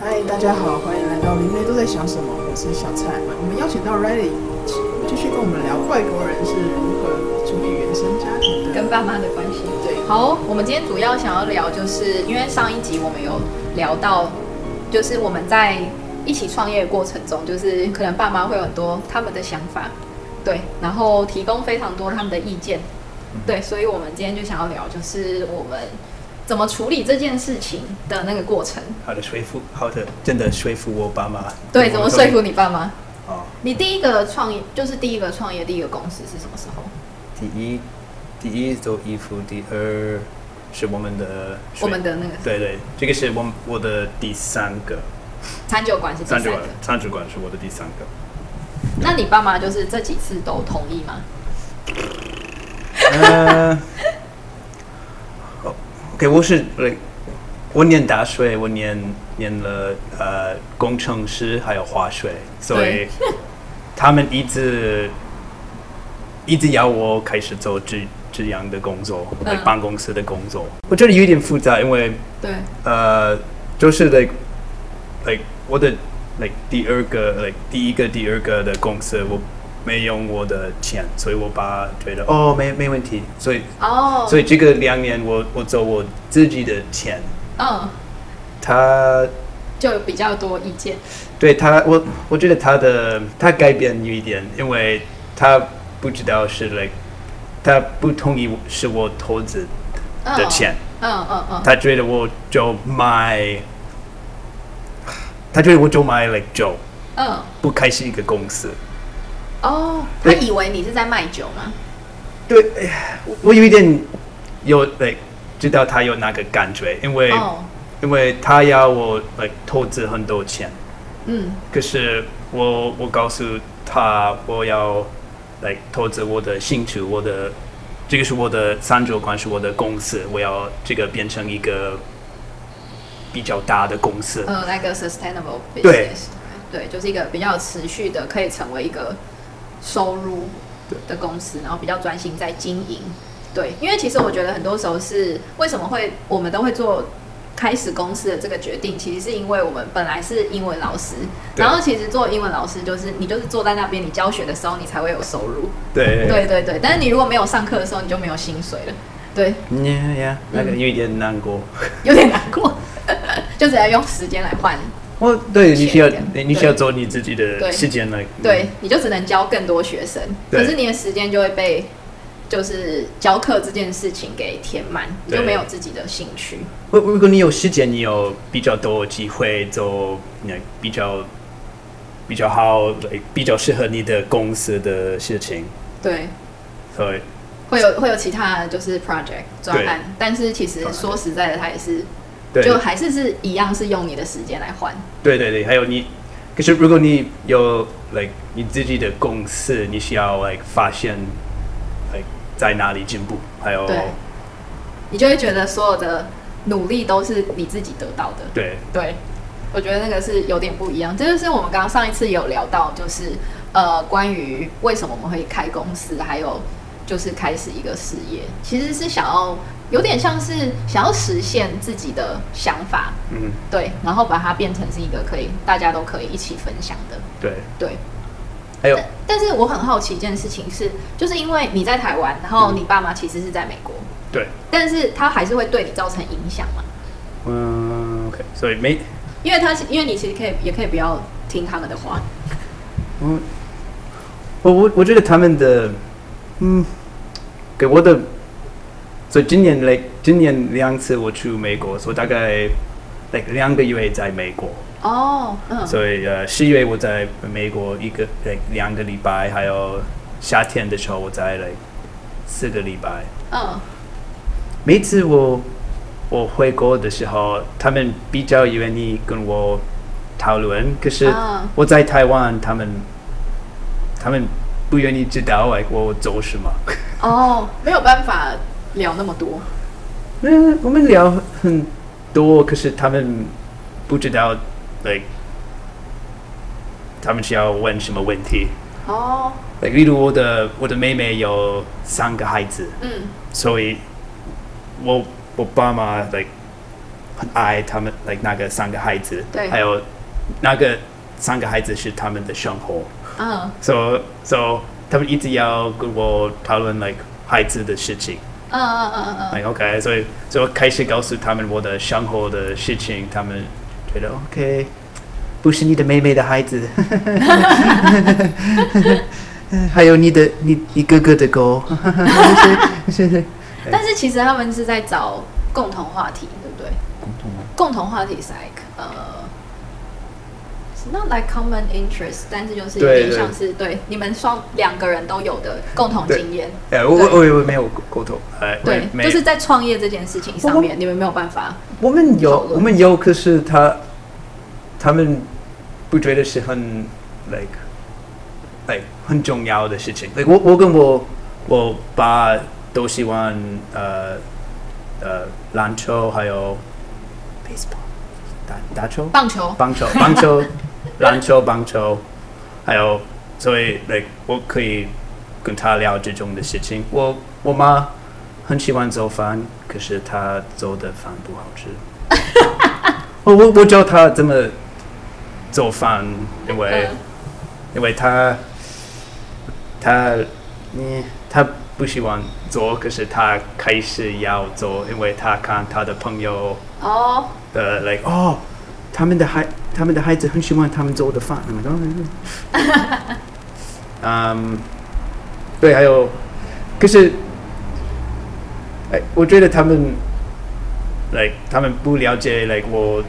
嗨，大家好，欢迎来到林妹都在想什么，我是小蔡。我们邀请到 Riley 继续跟我们聊外国人是如何处理原生家庭的，跟爸妈的关系。对，好，我们今天主要想要聊，就是因为上一集我们有聊到，就是我们在一起创业的过程中，就是可能爸妈会有很多他们的想法，对，然后提供非常多他们的意见，对，所以我们今天就想要聊，就是我们。怎么处理这件事情的那个过程？好的说服，好的，真的说服我爸妈。对，怎么说服你爸妈？哦，你第一个创业就是第一个创业第一个公司是什么时候？第一，第一做衣服，第二是我们的我们的那个。对对，这个是我我的第三个。餐酒馆是第三个。餐酒馆是我的第三个。那你爸妈就是这几次都同意吗？呃。给、我是我念大学，我念念了呃工程师还有化学，所以他们一直一直要我开始做这这样的工作，办公室的工作。我觉得有点复杂，因为对呃就是 like like 我的 like 第二个 like 第一个第二个的公司我。没用我的钱，所以我爸觉得哦，没没问题，所以哦，oh. 所以这个两年我我走我自己的钱，嗯，oh. 他就比较多意见，对他，我我觉得他的他改变有一点，因为他不知道是 like 他不同意是我投资的钱，嗯嗯嗯，他觉得我就买，他觉得我就买 like 酒，嗯，oh. 不开心一个公司。哦，他以为你是在卖酒吗？对，我有一点有对，知道他有那个感觉，因为、oh. 因为他要我来投资很多钱，嗯，可是我我告诉他我要来投资我的兴趣，我的这个是我的餐酒馆，是我的公司，我要这个变成一个比较大的公司，呃，那个 sustainable business，对，对，就是一个比较持续的，可以成为一个。收入的公司，然后比较专心在经营，对，因为其实我觉得很多时候是为什么会我们都会做开始公司的这个决定，其实是因为我们本来是英文老师，然后其实做英文老师就是你就是坐在那边，你教学的时候你才会有收入，对。对对对，但是你如果没有上课的时候，你就没有薪水了，对，呀呀，那个有一点难过，有点难过，就只要用时间来换。我对你需要，你需要做你自己的时间来。对，你就只能教更多学生，可是你的时间就会被就是教课这件事情给填满，你就没有自己的兴趣。如如果你有时间，你有比较多机会做，那比较比较好，比较适合你的公司的事情。对，对，会有会有其他就是 project 专案，但是其实说实在的，它也是。对就还是是一样，是用你的时间来换。对对对，还有你，可是如果你有 like 你自己的公司，你需要 like 发现 like 在哪里进步，还有，对，你就会觉得所有的努力都是你自己得到的。对对，我觉得那个是有点不一样。这就是我们刚刚上一次有聊到，就是呃，关于为什么我们会开公司，还有就是开始一个事业，其实是想要。有点像是想要实现自己的想法，嗯，对，然后把它变成是一个可以大家都可以一起分享的，对。对。还有。但，但是我很好奇一件事情是，就是因为你在台湾，然后你爸妈其实是在美国，对，但是他还是会对你造成影响嘛？嗯，OK，所以没，因为他是因为你其实可以也可以不要听他们的话，嗯，我我我觉得他们的，嗯，给我的。所以今年来，今年两次我去美国，所以大概来两个月在美国。哦，嗯。所以呃，十月我在美国一个来两个礼拜，还有夏天的时候我在来四个礼拜。嗯。每次我我回国的时候，他们比较愿意跟我讨论，可是我在台湾，他们他们不愿意知道哎，我做什么。哦，没有办法。聊那么多，嗯，我们聊很多，可是他们不知道，like，他们是要问什么问题。哦，like，例如我的我的妹妹有三个孩子，嗯，所以我我爸妈 like 很爱他们，like 那个三个孩子，对，还有那个三个孩子是他们的生活，嗯，so so 他们一直要跟我讨论 like 孩子的事情，嗯嗯嗯嗯，like OK，所以所以我开始告诉他们我的生活的事情，他们觉得 OK，不是你的妹妹的孩子，还有你的你你哥哥的狗，但是其实他们是在找共同话题，对不对？共同共同话题是 like 呃、uh,，not like common interest，但是就是有点像是对，对你们双两个人都有的共同经验。哎，我我我没有沟通，哎，对，就是在创业这件事情上面，你们没有办法。我们有，我们有，可是他他们不觉得是很 like like 很重要的事情。like 我我跟我我爸都喜欢呃呃篮球，还有 baseball。打打球，棒球，棒球，棒球，篮球，棒球，还有，所以，like，我可以跟他聊这种的事情。我我妈很喜欢做饭，可是她做的饭不好吃。我我我教她怎么做饭，因为、嗯、因为她她嗯她不喜欢做，可是她开始要做，因为她看她的朋友。哦，呃，like 哦，他们的孩，他们的孩子很喜欢他们做的饭，嗯，对，还有，可是，哎，我觉得他们，like 他们不了解，like 我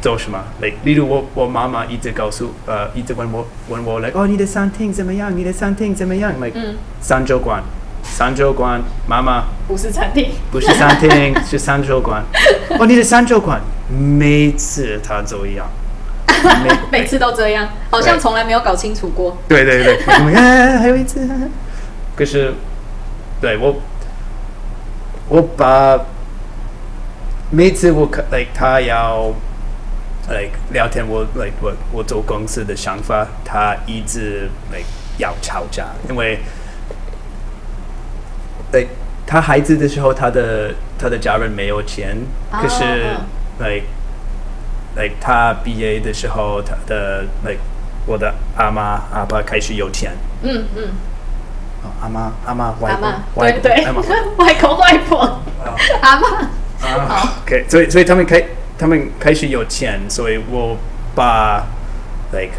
做什么，like 例如我，我妈妈一直告诉，呃，一直问我，问我，like 哦，你的餐厅怎么样？你的餐厅怎么样？like 三周馆。三周馆，妈妈不是餐厅，不是餐厅，是三周馆。哦，你的三周馆，每次他都一样，每每次都这样，好像从来没有搞清楚过。对对对，你看 还有一次，可是，对我，我把每次我看，like 他要，like 聊天，我 like 我我做公司的想法，他一直 like 要吵架，因为。对，他孩子的时候，他的他的家人没有钱，可是，like like 他毕业的时候，他的 like 我的阿妈阿爸开始有钱。嗯嗯。哦，阿妈阿妈外婆外婆对对，外公 外婆阿妈。啊，OK，所以所以他们开他们开始有钱，所以我爸 like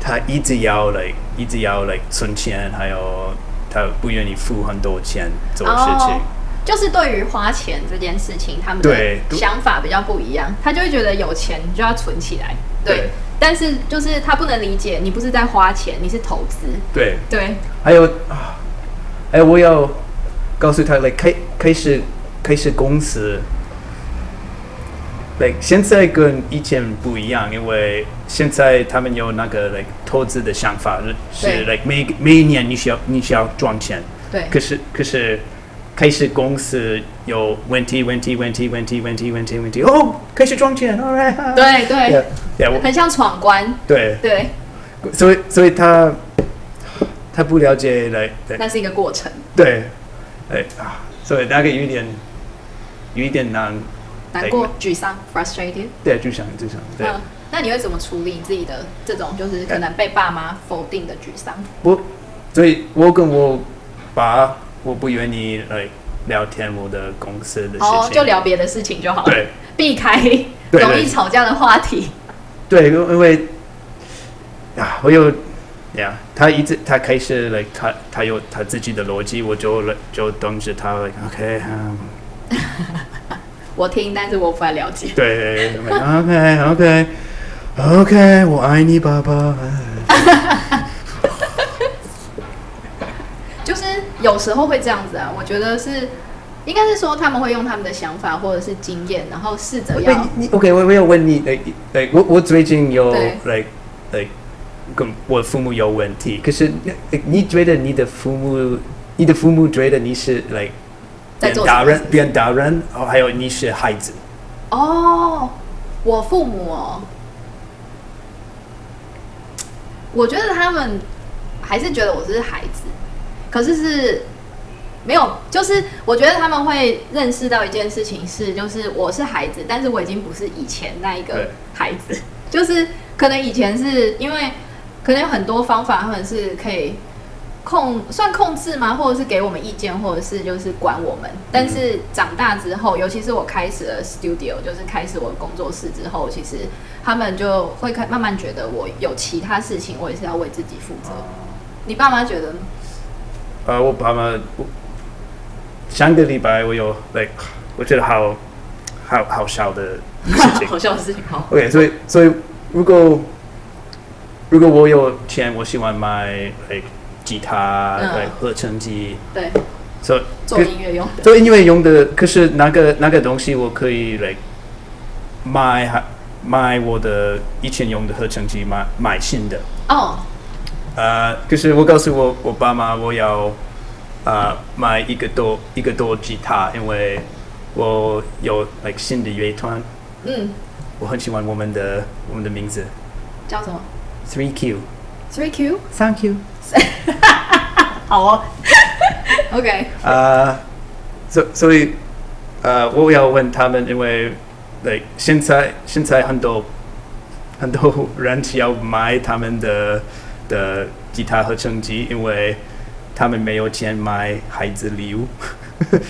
他一直要 like 一直要 like 存钱，还有。他不愿意付很多钱做事情，oh, 就是对于花钱这件事情，他们的想法比较不一样。他就会觉得有钱就要存起来，对。对，但是就是他不能理解，你不是在花钱，你是投资。对对。还有啊，哎，我要告诉他，来开开始开始公司。对，现在跟以前不一样，因为现在他们有那个 like 投资的想法，是 like 每每一年你需要你需要赚钱。对。可是可是开始公司有问题问题问题问题问题问题问题哦，开始赚钱，all right。对对。很像闯关。对对。所以所以他他不了解来，那是一个过程。对。哎啊，所以大概有一点有一点难。难过、沮丧、frustrated。对，沮丧、沮丧。对、嗯。那你会怎么处理自己的这种，就是可能被爸妈否定的沮丧？我，所以我跟我爸，我不愿意来聊天我的公司的事情。哦，就聊别的事情就好了。对。避开容易吵架的话题。对，因为啊，我有呀，他一直他开始来，他他有他自己的逻辑，我就就等着他，OK，嗯。我听，但是我不太了解。对 okay, 我爱你，爸爸。就是有时候会这样子啊，我觉得是，应该是说他们会用他们的想法或者是经验，然后试着要。你 OK，我我有问你，对对，我我最近有来来跟我父母有问题，可是你觉得你的父母，你的父母觉得你是来？Like, 变大人，变大人，哦，还有你是孩子。哦，我父母哦，我觉得他们还是觉得我是孩子，可是是没有，就是我觉得他们会认识到一件事情是，就是我是孩子，但是我已经不是以前那一个孩子，就是可能以前是因为可能有很多方法，他们是可以。控算控制吗？或者是给我们意见，或者是就是管我们。但是长大之后，尤其是我开始了 studio，就是开始我的工作室之后，其实他们就会开慢慢觉得我有其他事情，我也是要为自己负责。你爸妈觉得呢？呃，我爸妈，上个礼拜我有 like，我觉得好好 好笑的事情，好笑的事情。好，OK，所以所以如果如果我有钱，我喜欢买 like。吉他对，合成机对，做做音乐用的，做音乐用的。可是那个那个东西我可以来买，还买我的以前用的合成机，买买新的。哦。呃，可是我告诉我我爸妈，我要啊、呃、买一个多一个多吉他，因为我有 like 新的乐团。嗯。我很喜欢我们的我们的名字。叫什么？Three Q。Three Q。Thank you。好哦，OK。呃，所所以，呃，我要问他们，因为，like，现在现在很多很多人要买他们的的吉他合成机，因为他们没有钱买孩子礼物，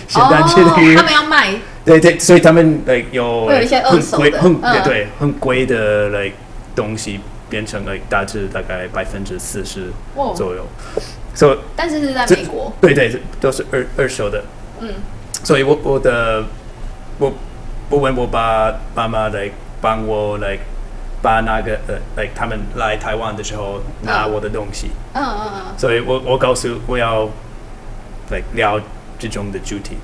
圣诞节礼物，他们要卖。对对，所以他们来有会有一些二手的，很贵，对，很贵的来东西。变成了大致大概百分之四十左右，所以、oh. 但是是在美国，对对，都是二二手的。嗯，所以我我的我我问我爸爸妈来帮我来把那个呃来他们来台湾的时候拿我的东西。嗯嗯嗯。所以我我告诉我要来聊这种的主题。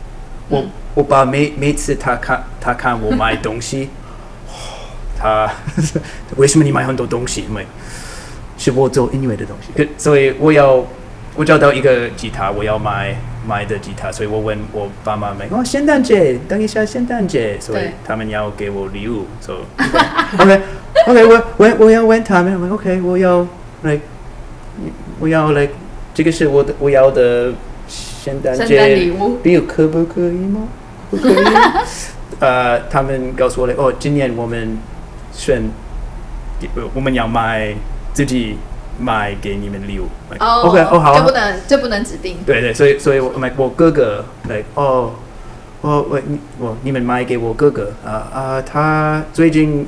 我、嗯、我把每每次他看他看我买东西。他 为什么你买很多东西？因为是我做音乐的东西，所以我要我找到一个吉他，我要买买的吉他，所以我问我爸妈们哦，圣诞节，等一下圣诞节，所以他们要给我礼物，所以 OK OK，我我我要问他们，OK，我要来，我要来，这个是我的我要的圣诞节礼物，礼物可不可以吗？不可以。呃，他们告诉我的哦，今年我们。选，我们要买自己买给你们礼物。哦，OK，哦好，就不能就不能指定。对对，所以所以我买我哥哥来哦，我我你我你们买给我哥哥啊啊，他最近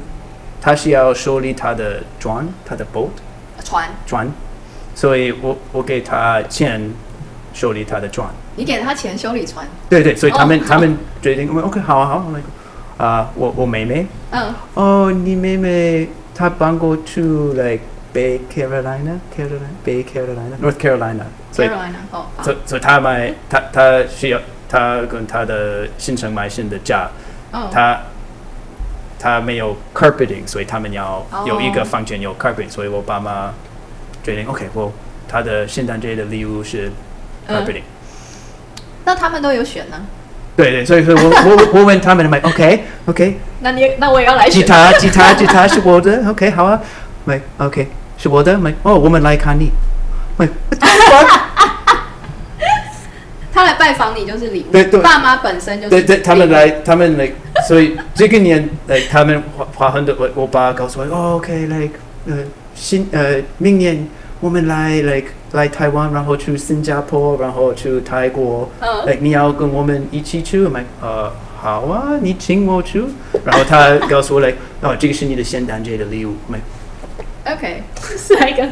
他是要修理他的船，他的 boat 船船，所以我我给他钱修理他的船。你给他钱修理船？对对，所以他们他们决定，OK，好啊好，那个。啊，我我妹妹，嗯，哦，你妹妹她搬过去 like Bay Carolina，Carolina，Bay Carolina，North Carolina，所以，哦，所所以他买，他他需要，他跟他的新城买新的家，哦，她她没有 carpeting，所以他们要有一个房间有 carpeting，所以我爸妈决定，OK，我他的圣诞节的礼物是 carpeting，那他们都有选呢？对对，所以说我我我问他们买，OK OK，那你那我也要来吉他吉他吉他是我的，OK 好啊，买 OK 是我的没哦，我们来看你，没，他来拜访你就是礼物，对对，爸妈本身就是对对，他们来他们来，所以这个年来他们花花很多，我我爸告诉我，哦，OK like 呃新呃明年我们来 like。来台湾，然后去新加坡，然后去泰国。嗯。哎，你要跟我们一起去吗？呃，好啊，你请我去。然后他告诉我来，哦，这个是你的圣诞节的礼物。没。OK，下一个。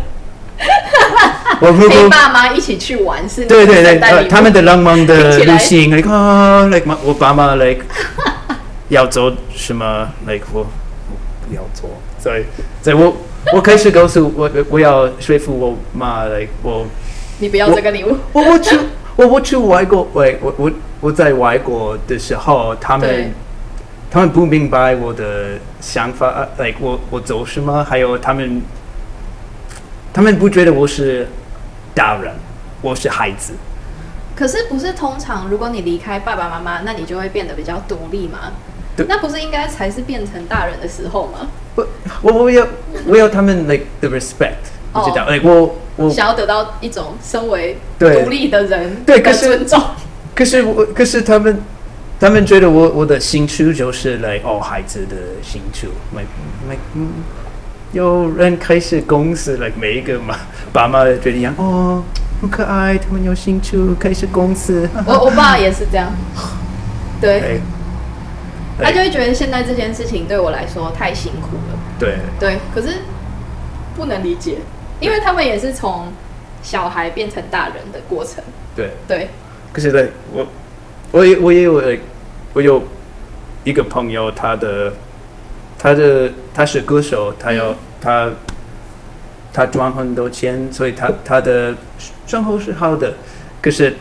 我陪爸妈一起去玩是？对对对，他们的浪漫的旅行，like 啊，like 我爸妈 like 要做什么？like 我不要做，所以，所以我。我开始告诉我，我要说服我妈来我。你不要这个礼物。我我去我我去外国，喂我我我在外国的时候，他们对他们不明白我的想法，like 我我走什么，还有他们他们不觉得我是大人，我是孩子。可是不是通常，如果你离开爸爸妈妈，那你就会变得比较独立吗？对那不是应该才是变成大人的时候吗？我我我要我要他们 like the respect，你知道？like 我我想要得到一种身为独立的人的尊重。可是我，可是他们，他们觉得我我的兴趣就是来哦，孩子的兴趣，没没嗯，有人开始公司来每一个嘛，爸妈觉得一样哦，很可爱，他们有兴趣开始公司。我我爸也是这样，对，他就会觉得现在这件事情对我来说太辛苦了。对对，可是不能理解，因为他们也是从小孩变成大人的过程。对对。可是对，我我也我也有我有一个朋友，他的他的他是歌手，他要、嗯、他他赚很多钱，所以他他的生活是好的。可是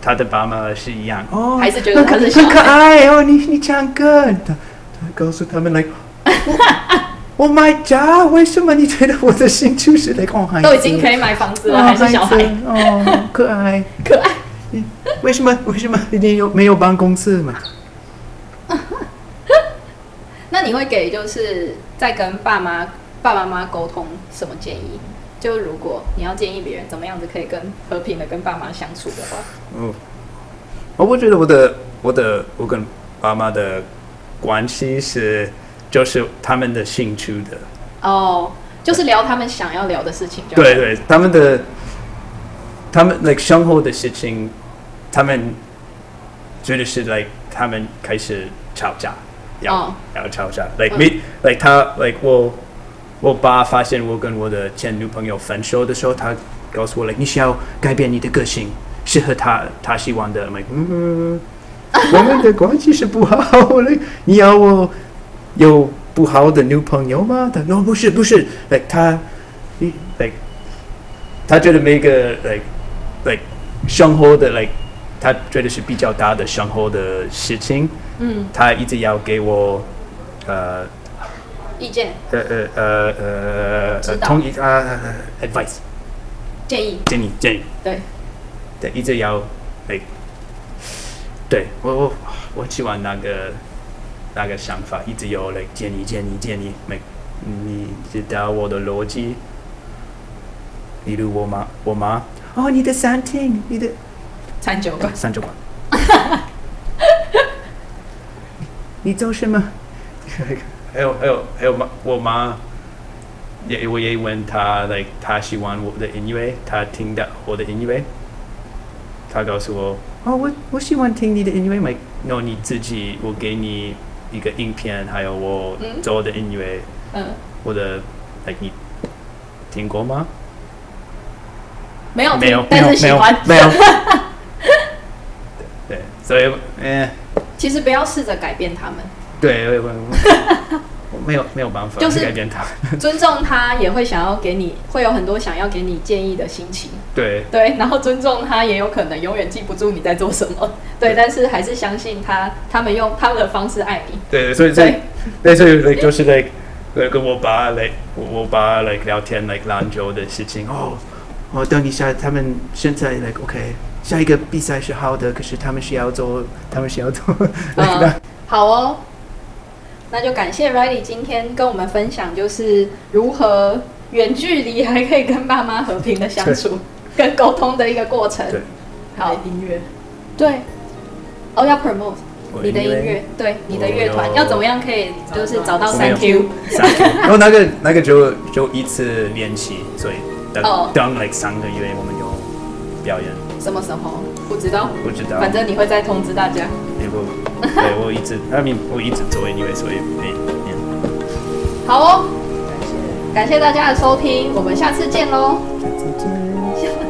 他的爸妈是一样哦，还是觉得他是很可爱哦。你你唱歌，他他告诉他们来。我买家，为什么你觉得我的兴趣是来看孩子？都已经可以买房子了，还是小孩？哦，可爱，可爱。为什么？为什么一定有没有办公室嘛？那你会给就是在跟爸妈、爸爸妈妈沟通什么建议？就如果你要建议别人怎么样子可以跟和平的跟爸妈相处的话，嗯，我觉得我的我的我跟爸妈的关系是。就是他们的兴趣的哦，就是聊他们想要聊的事情就。对对，他们的，他们 like 生活的事情，他们觉得是 like 他们开始吵架，要、哦、要吵架，like me like 他 like 我我爸发现我跟我的前女朋友分手的时候，他告诉我 like 你需要改变你的个性，适合他他喜欢的，like 嗯，我们的关系是不好，like 你要我。有不好的女朋友吗？他 no 不是不是，like 他，like 他觉得每个 like like 生活的 like 他觉得是比较大的生活的事情，嗯，他一直要给我呃意见，呃呃呃呃同意啊 advice 建议。建议建议。对。对一直要 like 对我我我喜欢那个。那个想法一直有来建议建议建议，每你知道我的逻辑？例如我妈我妈哦，你的餐厅，你的餐酒馆，餐酒馆，你做什么？还有还有还有妈，我妈也我也问她，like 她喜欢我的音乐，她听的我的音乐，她告诉我哦，我我喜欢听你的音乐，没，那你自己我给你。一个影片，还有我做的音乐，嗯，我的，like 你听过吗？没有，没有，但是喜欢，没有。对，所以，嗯，其实不要试着改变他们。对，我没有没有办法，就是改变他。尊重他，也会想要给你，会有很多想要给你建议的心情。对对，然后尊重他，也有可能永远记不住你在做什么。对，但是还是相信他，他们用他们的方式爱你。对，所以所以，对，所以就是来来跟我爸来，我我爸来聊天，来篮球的事情。哦，哦，等一下，他们现在来 OK，下一个比赛是好的，可是他们是要做，他们是要做。嗯，好哦。那就感谢 Riley 今天跟我们分享，就是如何远距离还可以跟爸妈和平的相处跟沟通的一个过程。对，好。音乐，对，哦要 promote 你的音乐，对，你的乐团要怎么样可以就是找到 Thank you，然后那个那个就就一次练习，所以等等 like 三个月我们有表演。什么时候？不知道，不知道，反正你会再通知大家。对，我一直，I mean, 我一直做音乐，所以没念。好哦，感谢感谢大家的收听，我们下次见喽。下次见。